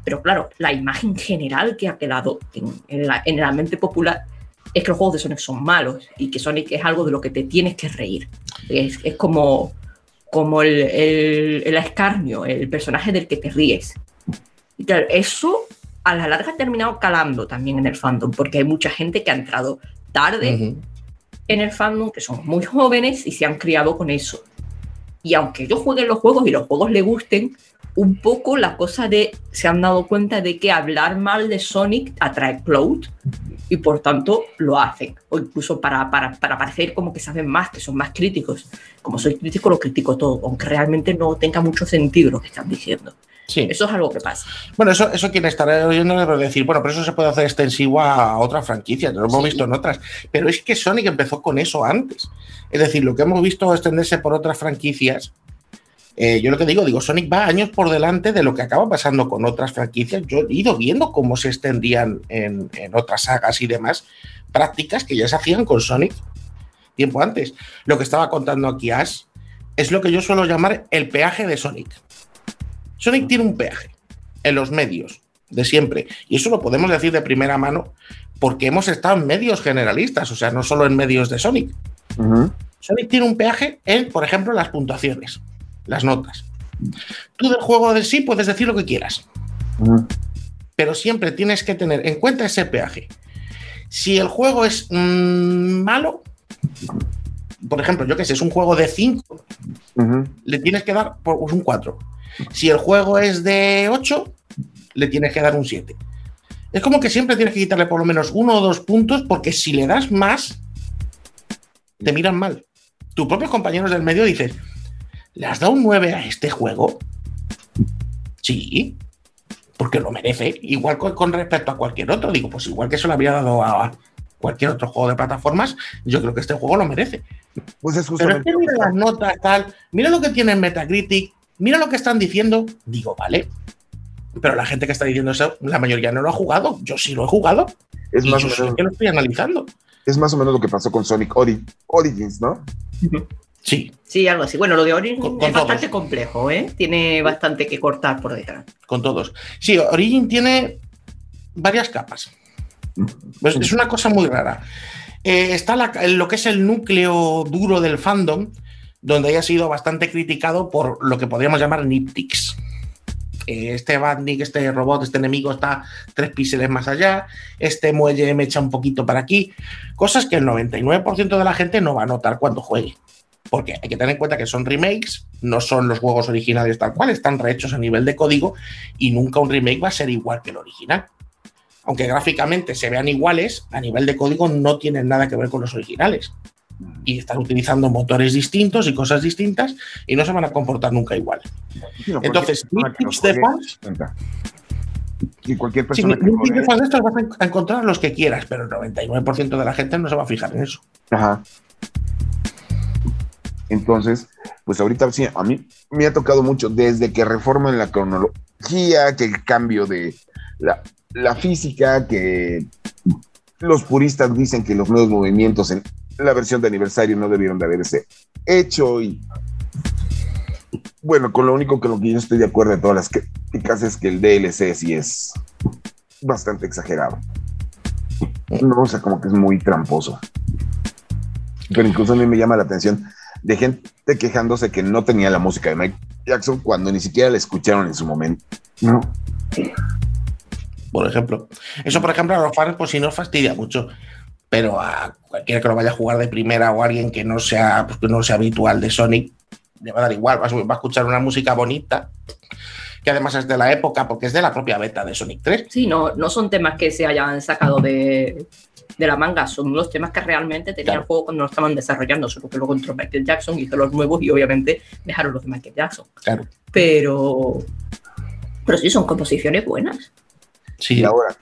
Pero claro, la imagen general que ha quedado en, en, la, en la mente popular es que los juegos de Sonic son malos y que Sonic es algo de lo que te tienes que reír. Es, es como, como el, el, el escarnio, el personaje del que te ríes. Y claro, eso a la larga ha terminado calando también en el fandom, porque hay mucha gente que ha entrado tarde uh -huh. en el fandom, que son muy jóvenes y se han criado con eso. Y aunque ellos jueguen los juegos y los juegos les gusten, un poco la cosa de se han dado cuenta de que hablar mal de Sonic atrae cloud y por tanto lo hacen. O incluso para, para, para parecer como que saben más, que son más críticos. Como soy crítico, lo critico todo, aunque realmente no tenga mucho sentido lo que están diciendo. Sí. Eso es algo que pasa. Bueno, eso, eso quien estará oyendo debe decir, bueno, pero eso se puede hacer extensivo a otras franquicias, lo hemos sí. visto en otras. Pero es que Sonic empezó con eso antes. Es decir, lo que hemos visto extenderse por otras franquicias, eh, yo lo que digo, digo, Sonic va años por delante de lo que acaba pasando con otras franquicias. Yo he ido viendo cómo se extendían en, en otras sagas y demás prácticas que ya se hacían con Sonic tiempo antes. Lo que estaba contando aquí Ash es lo que yo suelo llamar el peaje de Sonic. Sonic tiene un peaje en los medios de siempre. Y eso lo podemos decir de primera mano porque hemos estado en medios generalistas, o sea, no solo en medios de Sonic. Sonic tiene un peaje en, por ejemplo, las puntuaciones, las notas. Tú del juego de sí puedes decir lo que quieras, pero siempre tienes que tener en cuenta ese peaje. Si el juego es mm, malo, por ejemplo, yo que sé, es un juego de 5, le tienes que dar por, un 4. Si el juego es de 8, le tienes que dar un 7. Es como que siempre tienes que quitarle por lo menos uno o dos puntos, porque si le das más, te miran mal. Tus propios compañeros del medio dicen, ¿le has dado un 9 a este juego? Sí, porque lo merece. Igual con, respecto a cualquier otro. Digo, pues igual que se lo había dado a cualquier otro juego de plataformas, yo creo que este juego lo merece. Pues es Pero es que mira las notas, tal, mira lo que tiene en Metacritic, mira lo que están diciendo. Digo, vale. Pero la gente que está diciendo eso, la mayoría no lo ha jugado. Yo sí lo he jugado. Es más o menos. que lo estoy analizando. Es más o menos lo que pasó con Sonic Origins, ¿no? Sí. Sí, algo así. Bueno, lo de Origins es bastante complejo, ¿eh? Tiene bastante que cortar por detrás. Con todos. Sí, Origin tiene varias capas. Pues es una cosa muy rara. Eh, está lo que es el núcleo duro del fandom, donde haya sido bastante criticado por lo que podríamos llamar niptics. Eh, este Batnik, este robot, este enemigo está tres píxeles más allá, este muelle me echa un poquito para aquí, cosas que el 99% de la gente no va a notar cuando juegue. Porque hay que tener en cuenta que son remakes, no son los juegos originales tal cual, están rehechos a nivel de código y nunca un remake va a ser igual que el original aunque gráficamente se vean iguales, a nivel de código no tienen nada que ver con los originales. Y están utilizando motores distintos y cosas distintas y no se van a comportar nunca igual. Entonces, tips de fans. Y cualquier persona. Sí, que de fans de estos vas a encontrar los que quieras, pero el 99% de la gente no se va a fijar en eso. Ajá. Entonces, pues ahorita sí, a mí me ha tocado mucho desde que reforman la cronología, que el cambio de la, la física, que los puristas dicen que los nuevos movimientos en la versión de aniversario no debieron de haberse hecho y bueno, con lo único que lo que yo estoy de acuerdo de todas las críticas es que el DLC sí es bastante exagerado. No, o sea, como que es muy tramposo. Pero incluso a mí me llama la atención de gente quejándose que no tenía la música de Mike Jackson cuando ni siquiera la escucharon en su momento. No por ejemplo. Eso, por ejemplo, a los fans, pues sí nos fastidia mucho. Pero a cualquiera que lo vaya a jugar de primera o alguien que no sea, pues, que no sea habitual de Sonic, le va a dar igual. Va a, escuchar una música bonita, que además es de la época, porque es de la propia beta de Sonic 3. Sí, no, no son temas que se hayan sacado de, de la manga, son los temas que realmente tenían el juego cuando lo estaban desarrollando, solo que luego entró Michael Jackson, hizo los nuevos y obviamente dejaron los de Michael Jackson. Claro. Pero, pero sí, son composiciones buenas. Y ahora,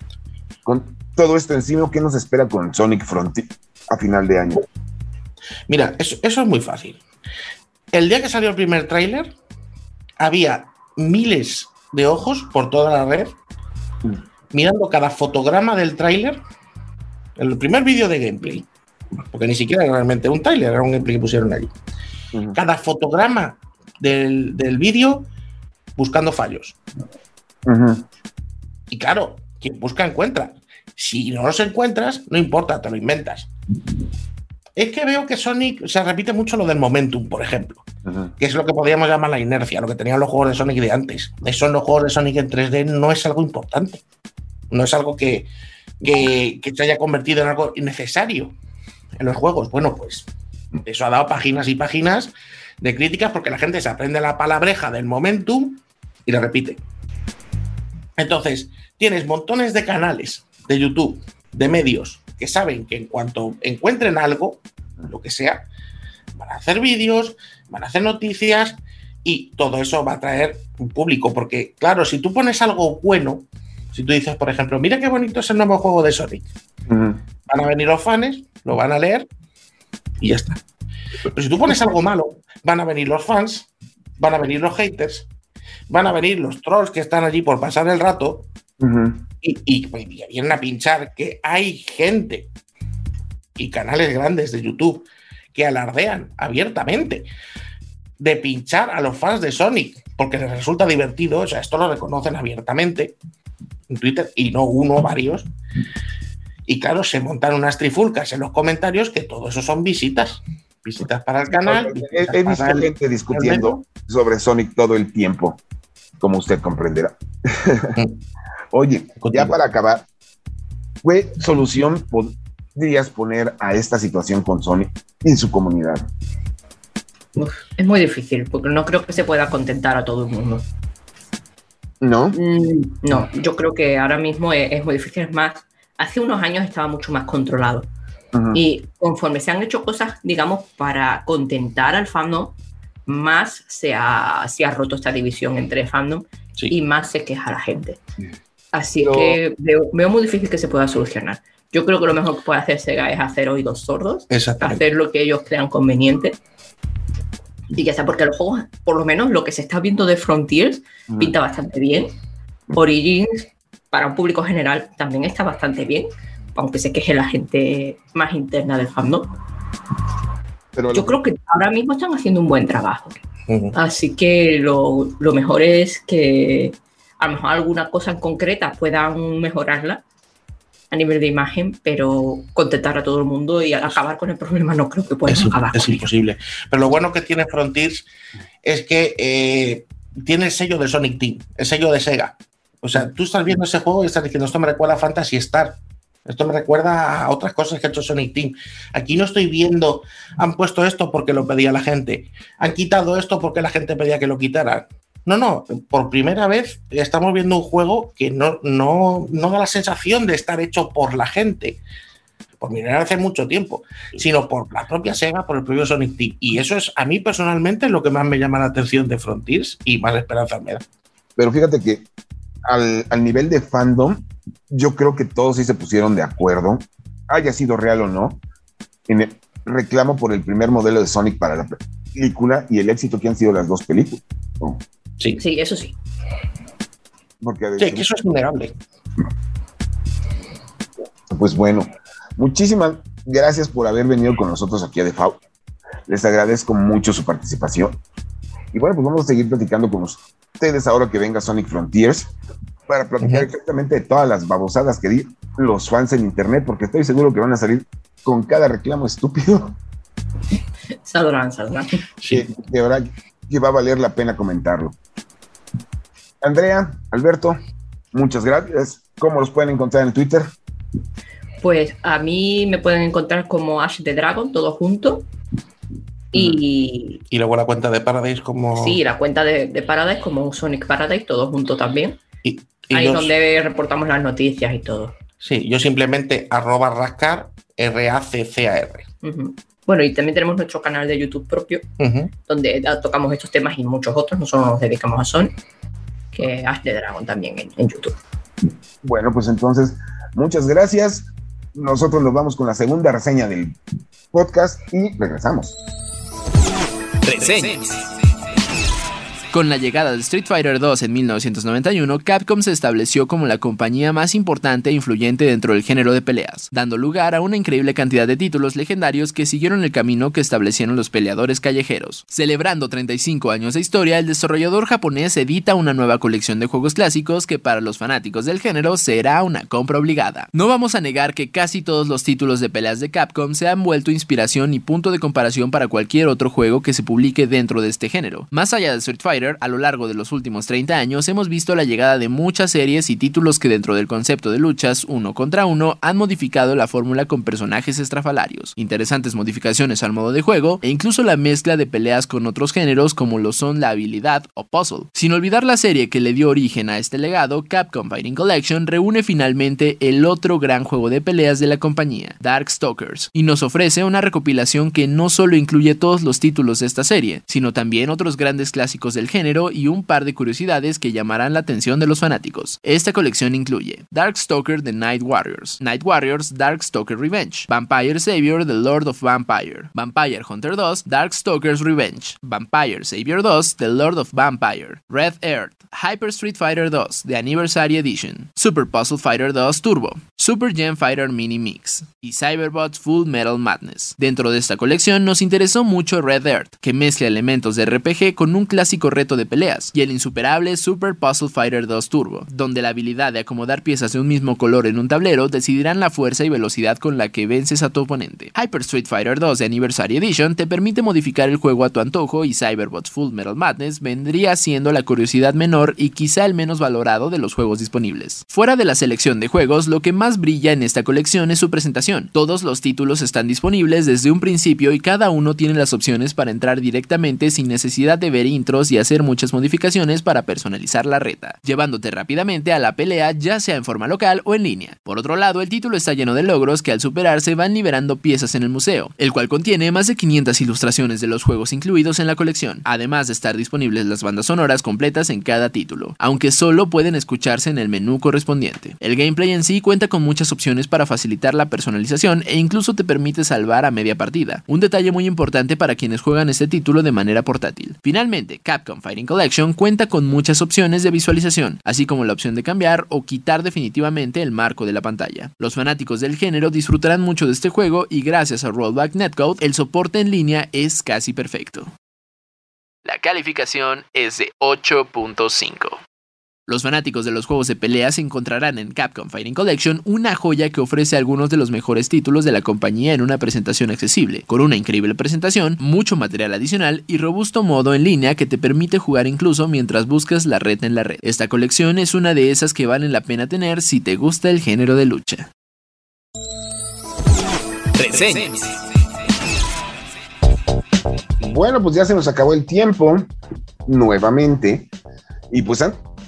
con todo esto encima, ¿qué nos espera con Sonic Frontier a final de año? Mira, eso, es muy fácil. El día que salió el primer tráiler, había miles de ojos por toda la red mirando cada fotograma del tráiler. El primer vídeo de gameplay, porque ni siquiera era realmente un tráiler, era un gameplay que pusieron allí. Cada fotograma del, vídeo buscando fallos. Y claro, quien busca encuentra. Si no los encuentras, no importa, te lo inventas. Es que veo que Sonic se repite mucho lo del momentum, por ejemplo, que es lo que podríamos llamar la inercia, lo que tenían los juegos de Sonic de antes. Eso en los juegos de Sonic en 3D no es algo importante. No es algo que, que, que se haya convertido en algo innecesario en los juegos. Bueno, pues eso ha dado páginas y páginas de críticas porque la gente se aprende la palabreja del momentum y la repite. Entonces, tienes montones de canales de YouTube, de medios, que saben que en cuanto encuentren algo, lo que sea, van a hacer vídeos, van a hacer noticias y todo eso va a traer un público. Porque, claro, si tú pones algo bueno, si tú dices, por ejemplo, mira qué bonito es el nuevo juego de Sonic, van a venir los fans, lo van a leer y ya está. Pero si tú pones algo malo, van a venir los fans, van a venir los haters van a venir los trolls que están allí por pasar el rato y, vienen a pinchar que hay gente y canales grandes de YouTube que alardean abiertamente de pinchar a los fans de Sonic porque les resulta divertido, o sea, esto lo reconocen abiertamente en Twitter y no uno, varios. Y claro, se montan unas trifulcas en los comentarios que todo eso son visitas. Visitas para el canal. He, he visto el, gente discutiendo sobre Sonic todo el tiempo, como usted comprenderá. Oye, ya para acabar, ¿qué solución podrías poner a esta situación con Sonic en su comunidad? Uf, es muy difícil, porque no creo que se pueda contentar a todo el mundo. ¿No? Mm, no, yo creo que ahora mismo es, es, muy difícil. Es más, hace unos años estaba mucho más controlado. Uh -huh. Y conforme se han hecho cosas, digamos, para contentar al fandom, más se ha, se ha roto esta división entre fandom sí. y más se queja la gente. Así que veo, veo, muy difícil que se pueda solucionar. Yo creo que lo mejor que puede hacer Sega es hacer oídos sordos, hacer lo que ellos crean conveniente y ya está, porque los juegos, por lo menos lo que se está viendo de Frontiers, mm. pinta bastante bien. Origins, para un público general, también está bastante bien, aunque se queje la gente más interna del fandom. Pero Yo creo que ahora mismo están haciendo un buen trabajo. Uh -huh. Así que lo, lo, mejor es que a lo mejor alguna cosa en concreta puedan mejorarla a nivel de imagen, pero contentar a todo el mundo y acabar con el problema no creo que puedan es, acabar. Es imposible. Pero lo bueno que tiene Frontiers es que eh, tiene el sello de Sonic Team, el sello de Sega. O sea, tú estás viendo ese juego y estás diciendo, esto me recuerda a Fantasy Star. Esto me recuerda a otras cosas que ha hecho Sonic Team. Aquí no estoy viendo, han puesto esto porque lo pedía la gente. Han quitado esto porque la gente pedía que lo quitaran. No, no, por primera vez estamos viendo un juego que no, no, no da la sensación de estar hecho por la gente, por mirar hace mucho tiempo, sino por la propia Sega, por el propio Sonic Team. Y eso es a mí personalmente lo que más me llama la atención de Frontiers y más esperanza me da. Pero fíjate que al, al nivel de fandom, yo creo que todos sí se pusieron de acuerdo, haya sido real o no, en el reclamo por el primer modelo de Sonic para la película y el éxito que han sido las dos películas. ¿no? Sí. sí, eso sí. Porque sí, que eso es innegable. Pues bueno, muchísimas gracias por haber venido con nosotros aquí a Default. Les agradezco mucho su participación. Y bueno, pues vamos a seguir platicando con ustedes ahora que venga Sonic Frontiers para platicar uh -huh. exactamente de todas las babosadas que di los fans en internet, porque estoy seguro que van a salir con cada reclamo estúpido. Saldrán, saldrán. Sí. Que, de verdad que va a valer la pena comentarlo. Andrea, Alberto, muchas gracias. ¿Cómo los pueden encontrar en Twitter? Pues a mí me pueden encontrar como Ash the Dragon, todo junto. Y, y luego la cuenta de Paradise como... Sí, la cuenta de, de Paradise como Sonic Paradise, todo junto también. Y, y Ahí es donde reportamos las noticias y todo. Sí, yo simplemente arroba rascar, R-A-C-C-A-R. Uh -huh. Bueno, y también tenemos nuestro canal de YouTube propio, uh -huh. donde tocamos estos temas y muchos otros, no solo nos dedicamos a Sonic, que Ash the Dragon también en, en YouTube. Bueno, pues entonces, muchas gracias. Nosotros nos vamos con la segunda reseña del podcast y regresamos. Reseñas. Con la llegada de Street Fighter 2 en 1991, Capcom se estableció como la compañía más importante e influyente dentro del género de peleas, dando lugar a una increíble cantidad de títulos legendarios que siguieron el camino que establecieron los peleadores callejeros. Celebrando 35 años de historia, el desarrollador japonés edita una nueva colección de juegos clásicos que para los fanáticos del género será una compra obligada. No vamos a negar que casi todos los títulos de peleas de Capcom se han vuelto inspiración y punto de comparación para cualquier otro juego que se publique dentro de este género. Más allá de Street Fighter, a lo largo de los últimos 30 años hemos visto la llegada de muchas series y títulos que dentro del concepto de luchas uno contra uno han modificado la fórmula con personajes estrafalarios, interesantes modificaciones al modo de juego e incluso la mezcla de peleas con otros géneros como lo son la habilidad o puzzle. Sin olvidar la serie que le dio origen a este legado, Capcom Fighting Collection reúne finalmente el otro gran juego de peleas de la compañía, Darkstalkers, y nos ofrece una recopilación que no solo incluye todos los títulos de esta serie, sino también otros grandes clásicos del género y un par de curiosidades que llamarán la atención de los fanáticos. Esta colección incluye Darkstalker The Night Warriors, Night Warriors Darkstalker Revenge, Vampire Savior The Lord of Vampire, Vampire Hunter 2 Darkstalkers Revenge, Vampire Savior 2 The Lord of Vampire, Red Earth, Hyper Street Fighter 2 The Anniversary Edition, Super Puzzle Fighter 2 Turbo, Super Gen Fighter Mini Mix y Cyberbots Full Metal Madness. Dentro de esta colección nos interesó mucho Red Earth, que mezcla elementos de RPG con un clásico retro de peleas, y el insuperable Super Puzzle Fighter 2 Turbo, donde la habilidad de acomodar piezas de un mismo color en un tablero decidirán la fuerza y velocidad con la que vences a tu oponente. Hyper Street Fighter 2 de Anniversary Edition te permite modificar el juego a tu antojo y Cyberbots Full Metal Madness vendría siendo la curiosidad menor y quizá el menos valorado de los juegos disponibles. Fuera de la selección de juegos, lo que más brilla en esta colección es su presentación. Todos los títulos están disponibles desde un principio y cada uno tiene las opciones para entrar directamente sin necesidad de ver intros y hacer muchas modificaciones para personalizar la reta, llevándote rápidamente a la pelea ya sea en forma local o en línea. Por otro lado, el título está lleno de logros que al superarse van liberando piezas en el museo, el cual contiene más de 500 ilustraciones de los juegos incluidos en la colección, además de estar disponibles las bandas sonoras completas en cada título, aunque solo pueden escucharse en el menú correspondiente. El gameplay en sí cuenta con muchas opciones para facilitar la personalización e incluso te permite salvar a media partida, un detalle muy importante para quienes juegan este título de manera portátil. Finalmente, Capcom Fighting Collection cuenta con muchas opciones de visualización, así como la opción de cambiar o quitar definitivamente el marco de la pantalla. Los fanáticos del género disfrutarán mucho de este juego y gracias a Rollback Netcode el soporte en línea es casi perfecto. La calificación es de 8.5. Los fanáticos de los juegos de peleas encontrarán en Capcom Fighting Collection una joya que ofrece algunos de los mejores títulos de la compañía en una presentación accesible, con una increíble presentación, mucho material adicional y robusto modo en línea que te permite jugar incluso mientras buscas la red en la red. Esta colección es una de esas que valen la pena tener si te gusta el género de lucha. Bueno, pues ya se nos acabó el tiempo nuevamente. Y pues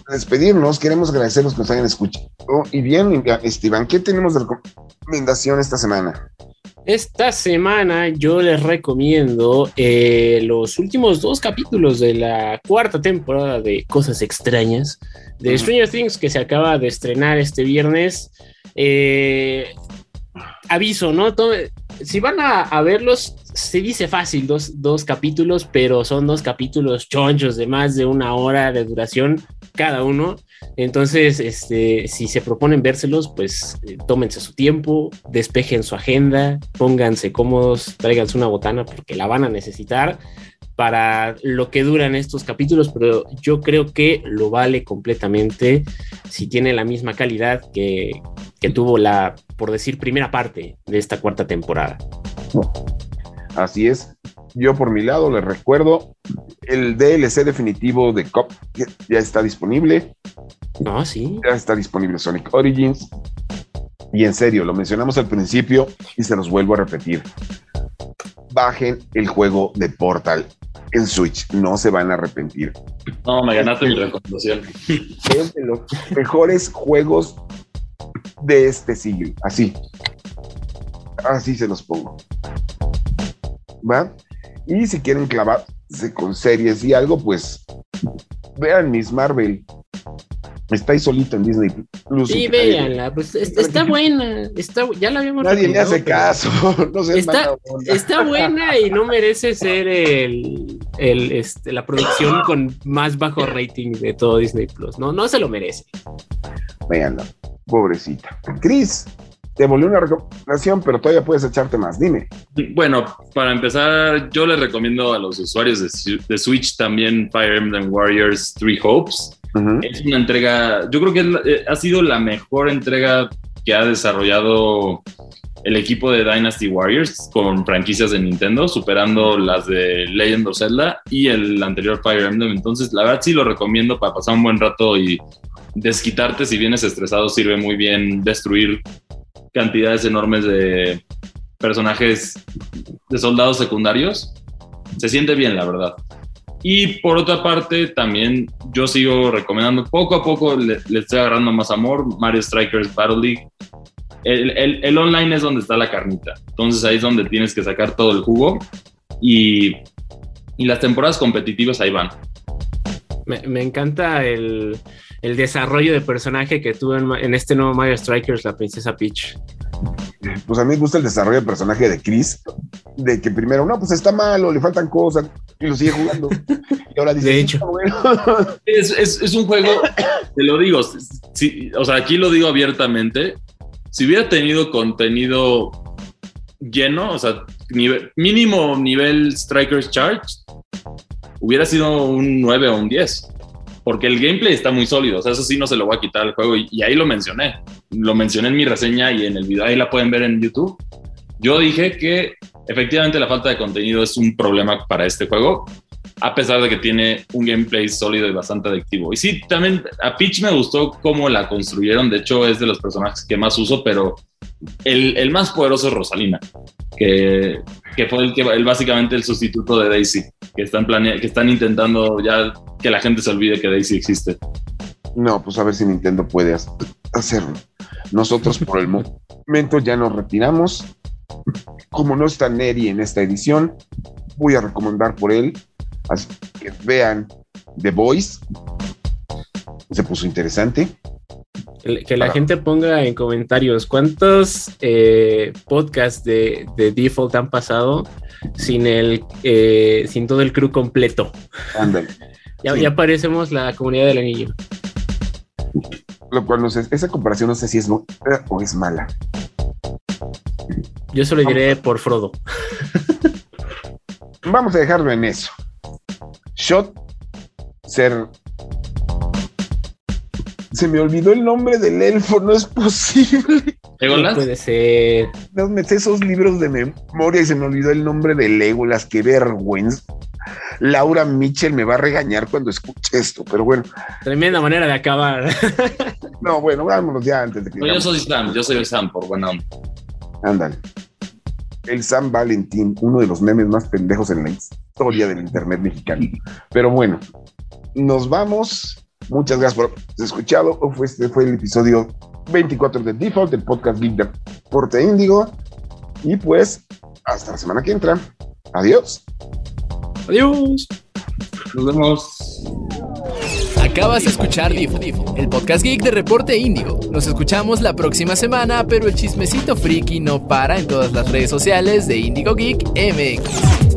despedirnos, queremos agradecerlos que nos hayan escuchado. Y bien, Esteban, ¿qué tenemos de recomendación esta semana? Esta semana yo les recomiendo eh, los últimos dos capítulos de la cuarta temporada de Cosas Extrañas de Stranger Things que se acaba de estrenar este viernes. Eh, aviso, ¿no? si van a, verlos, se dice fácil, dos, dos, capítulos, pero son dos capítulos chonchos de más de una hora de duración cada uno. Entonces, este, si se proponen vérselos, pues eh, tómense su tiempo, despejen su agenda, pónganse cómodos, tráiganse una botana porque la van a necesitar para lo que duran estos capítulos, pero yo creo que lo vale completamente si tiene la misma calidad que, que tuvo la, por decir, primera parte de esta cuarta temporada. Así es. Yo por mi lado les recuerdo el DLC definitivo de COP ya está disponible. No, sí. Ya está disponible Sonic Origins. Y en serio, lo mencionamos al principio y se los vuelvo a repetir. Bajen el juego de Portal en Switch, no se van a arrepentir. No, me ganaste mi recomendación. Es de los mejores juegos de este siglo, así. Así se los pongo. ¿Va? Y si quieren clavarse con series y algo, pues vean Miss Marvel. Está ahí solito en Disney Plus. Sí, véanla, pues está, buena. Está, ya la habíamos Nadie le hace caso. <laughs> No está, está buena y no merece ser el, el, este, la producción con más bajo rating de todo Disney Plus. No, no se lo merece. Véanla, pobrecita. Chris, te volvió una recomendación, pero todavía puedes echarte más. Dime. Bueno, para empezar, yo les recomiendo a los usuarios de, Switch también Fire Emblem Warriors Three Hopes. Es una entrega, yo creo que eh, ha sido la mejor entrega que ha desarrollado el equipo de Dynasty Warriors con franquicias de Nintendo, superando las de Legend of Zelda y el anterior Fire Emblem. Entonces, la verdad sí lo recomiendo para pasar un buen rato y desquitarte si vienes estresado. Sirve muy bien destruir cantidades enormes de personajes de soldados secundarios. Se siente bien, la verdad. Y por otra parte, también yo sigo recomendando, poco a poco le, estoy agarrando más amor, Mario Strikers Battle League. El, el, online es donde está la carnita. Entonces ahí es donde tienes que sacar todo el jugo. Y, y las temporadas competitivas ahí van. Me, encanta el, el, desarrollo de personaje que tuvo en, en, este nuevo Mario Strikers, la princesa Peach. Pues a mí me gusta el desarrollo de personaje de Chris, de que primero, no, pues está malo, le faltan cosas, y lo sigue jugando. <laughs> Y ahora dice, de hecho, es, es, es, un juego, te lo digo, si, o sea, aquí lo digo abiertamente, si hubiera tenido contenido lleno, o sea, nivel, mínimo nivel Strikers Charge, hubiera sido un 9 o un 10. Porque el gameplay está muy sólido, o sea, eso sí no se lo voy a quitar al juego y, y ahí lo mencioné. Lo mencioné en mi reseña y en el video, ahí la pueden ver en YouTube. Yo dije que efectivamente la falta de contenido es un problema para este juego, a pesar de que tiene un gameplay sólido y bastante adictivo. Y sí, también a Peach me gustó cómo la construyeron, de hecho es de los personajes que más uso, pero el, más poderoso es Rosalina, que, que fue el que básicamente el sustituto de Daisy, que están, planea que están intentando ya que la gente se olvide que Daisy existe. No, pues a ver si Nintendo puede hacerlo. Nosotros por el momento ya nos retiramos. Como no está Neri en esta edición, voy a recomendar por él Así que vean The Voice. Se puso interesante. Que la Para... gente ponga en comentarios cuántos eh, podcasts de, de, Default han pasado sin el eh, sin todo el crew completo. Ándale. ya, sí. ya parecemos la comunidad del anillo. Lo cual no sé, esa comparación no sé si es buena o es mala. Yo solo diré por Frodo. Vamos a dejarlo en eso. Shot ser. Se me olvidó el nombre del elfo, no es posible. ¿Legolas? puede ser. No me sé esos libros de memoria y se me olvidó el nombre de Legolas, qué vergüenza. Laura Mitchell me va a regañar cuando escuche esto, pero bueno. Tremenda manera de acabar. <laughs> no, bueno, vámonos ya antes de que. No, yo soy Sam, yo soy el Sam, por buena onda. Ándale. El Sam Valentín, uno de los memes más pendejos en la historia del Internet mexicano. Pero bueno, nos vamos. Muchas gracias por haber escuchado. Este fue el episodio 24 de Default, el podcast Geek de Porte Índigo. Y pues, hasta la semana que entra. Adiós. Adiós. Nos vemos. Acabas de escuchar Default, el podcast geek de Reporte Índigo. Nos escuchamos la próxima semana, pero el chismecito friki no para en todas las redes sociales de Índigo Geek MX.